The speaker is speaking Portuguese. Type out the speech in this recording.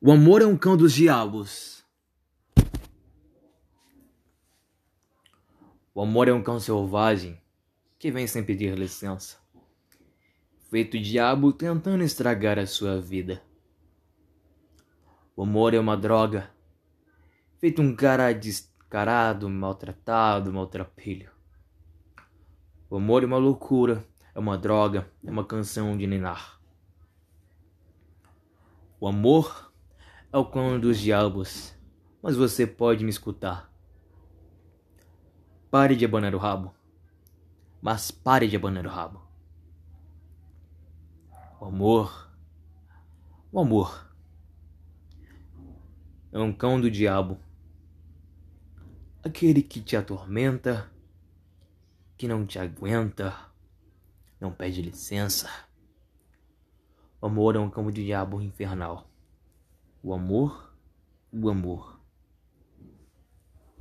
O amor é um cão dos diabos. O amor é um cão selvagem que vem sem pedir licença. Feito diabo tentando estragar a sua vida. O amor é uma droga. Feito um cara descarado, maltratado, maltrapilho. O amor é uma loucura, é uma droga, é uma canção de ninar. O amor é o cão dos diabos, mas você pode me escutar. Pare de abanar o rabo, mas pare de abanar o rabo. O amor, o amor é um cão do diabo, aquele que te atormenta, que não te aguenta, não pede licença. O amor é um cão do diabo infernal. O amor, o amor.